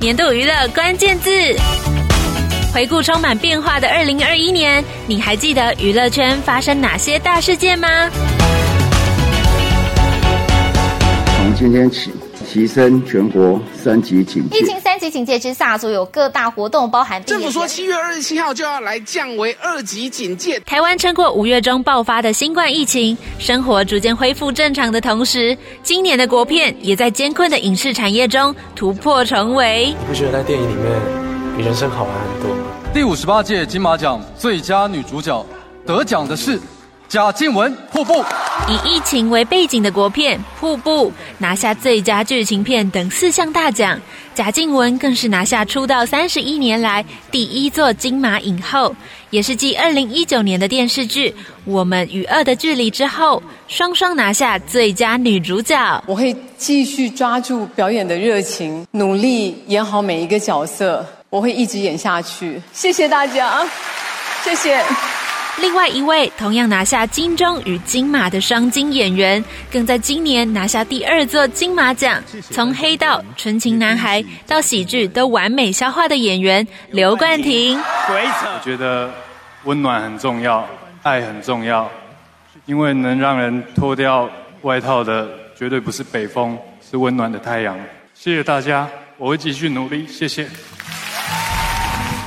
年度娱乐关键字。回顾充满变化的二零二一年，你还记得娱乐圈发生哪些大事件吗？从今天起，提升全国三级警戒。疫情三级警戒之下，所有各大活动包含。政府说七月二十七号就要来降为二级警戒。台湾撑过五月中爆发的新冠疫情，生活逐渐恢复正常的同时，今年的国片也在艰困的影视产业中突破重围。你不觉得在电影里面比人生好玩很多吗？第五十八届金马奖最佳女主角得奖的是。贾静雯《瀑布》以疫情为背景的国片《瀑布》拿下最佳剧情片等四项大奖，贾静雯更是拿下出道三十一年来第一座金马影后，也是继二零一九年的电视剧《我们与恶的距离》之后，双双拿下最佳女主角。我会继续抓住表演的热情，努力演好每一个角色，我会一直演下去。谢谢大家，谢谢。另外一位同样拿下金钟与金马的双金演员，更在今年拿下第二座金马奖。从黑道、纯情男孩到喜剧都完美消化的演员刘冠廷。我觉得温暖很重要，爱很重要，因为能让人脱掉外套的绝对不是北风，是温暖的太阳。谢谢大家，我会继续努力。谢谢。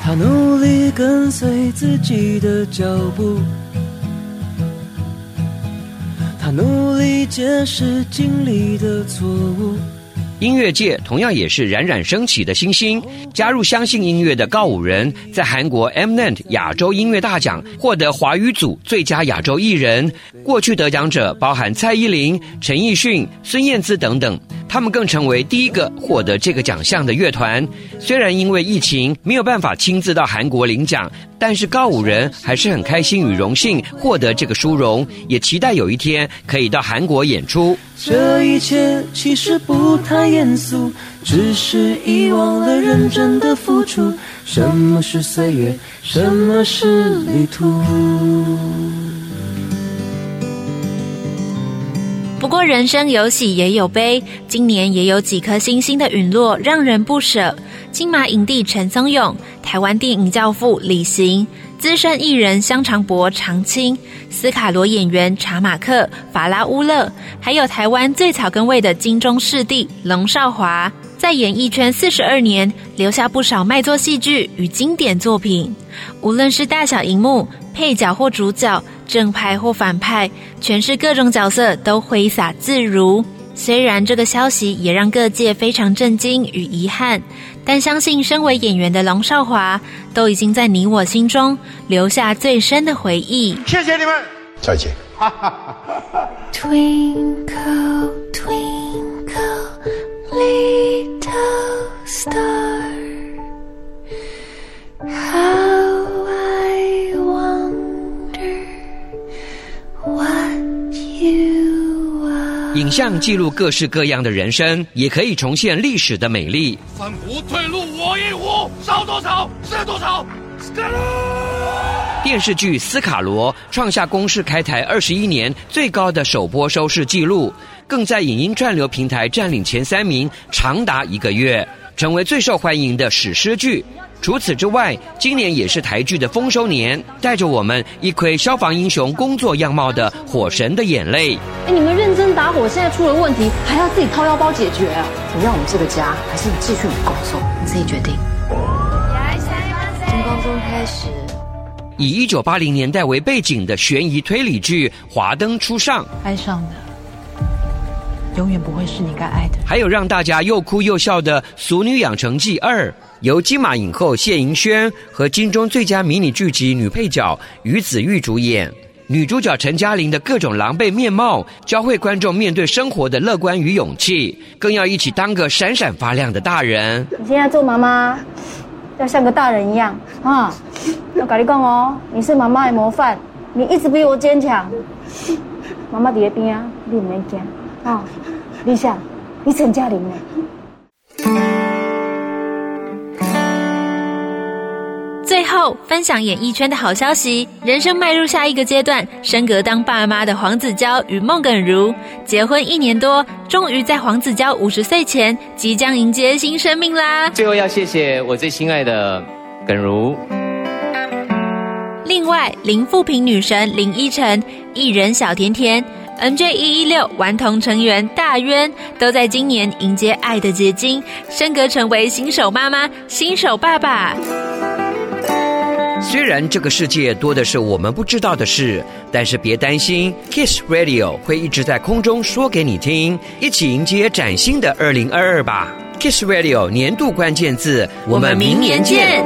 他努力跟随自己的脚步，他努力解释经历的错误。音乐界同样也是冉冉升起的新星，加入相信音乐的告五人，在韩国 Mnet 亚洲音乐大奖获得华语组最佳亚洲艺人。过去得奖者包含蔡依林、陈奕迅、孙燕姿等等。他们更成为第一个获得这个奖项的乐团。虽然因为疫情没有办法亲自到韩国领奖，但是高五人还是很开心与荣幸获得这个殊荣，也期待有一天可以到韩国演出。这一切其实不太严肃，只是遗忘了认真的付出。什么是岁月？什么是旅途？过人生有喜也有悲，今年也有几颗星星的陨落让人不舍。金马影帝陈松勇、台湾电影教父李行、资深艺人香肠伯长青、斯卡罗演员查马克、法拉乌勒，还有台湾最草根味的金钟视帝龙少华，在演艺圈四十二年，留下不少卖座戏剧与经典作品。无论是大小荧幕、配角或主角。正派或反派，诠释各种角色都挥洒自如。虽然这个消息也让各界非常震惊与遗憾，但相信身为演员的龙少华都已经在你我心中留下最深的回忆。谢谢你们，再见。Twinkle, twinkle, 影像记录各式各样的人生，也可以重现历史的美丽。三无退路，我一壶，烧多少是多少。电视剧《斯卡罗》创下公视开台二十一年最高的首播收视纪录，更在影音串流平台占领前三名长达一个月，成为最受欢迎的史诗剧。除此之外，今年也是台剧的丰收年，带着我们一窥消防英雄工作样貌的《火神的眼泪》。哎，你们认真打火，现在出了问题，还要自己掏腰包解决啊？你让我们这个家，还是你继续工作？你自己决定。从高中开始。以一九八零年代为背景的悬疑推理剧《华灯初上》，爱上的永远不会是你该爱的。还有让大家又哭又笑的《俗女养成记二》，由金马影后谢盈萱和金钟最佳迷你剧集女配角于子玉主演。女主角陈嘉玲的各种狼狈面貌，教会观众面对生活的乐观与勇气，更要一起当个闪闪发亮的大人。你现在做妈妈，要像个大人一样啊！要跟你讲哦，你是妈妈的模范，你一直比我坚强。妈妈在边啊，你唔免惊啊！丽夏，你陈嘉玲呢？最最后分享演艺圈的好消息：人生迈入下一个阶段，升格当爸妈的黄子佼与孟耿如结婚一年多，终于在黄子佼五十岁前即将迎接新生命啦！最后要谢谢我最心爱的耿如。另外，林富平女神林依晨、艺人小甜甜、NJ 一一六顽童成员大渊都在今年迎接爱的结晶，升格成为新手妈妈、新手爸爸。虽然这个世界多的是我们不知道的事，但是别担心，Kiss Radio 会一直在空中说给你听，一起迎接崭新的二零二二吧。Kiss Radio 年度关键字，我们明年见。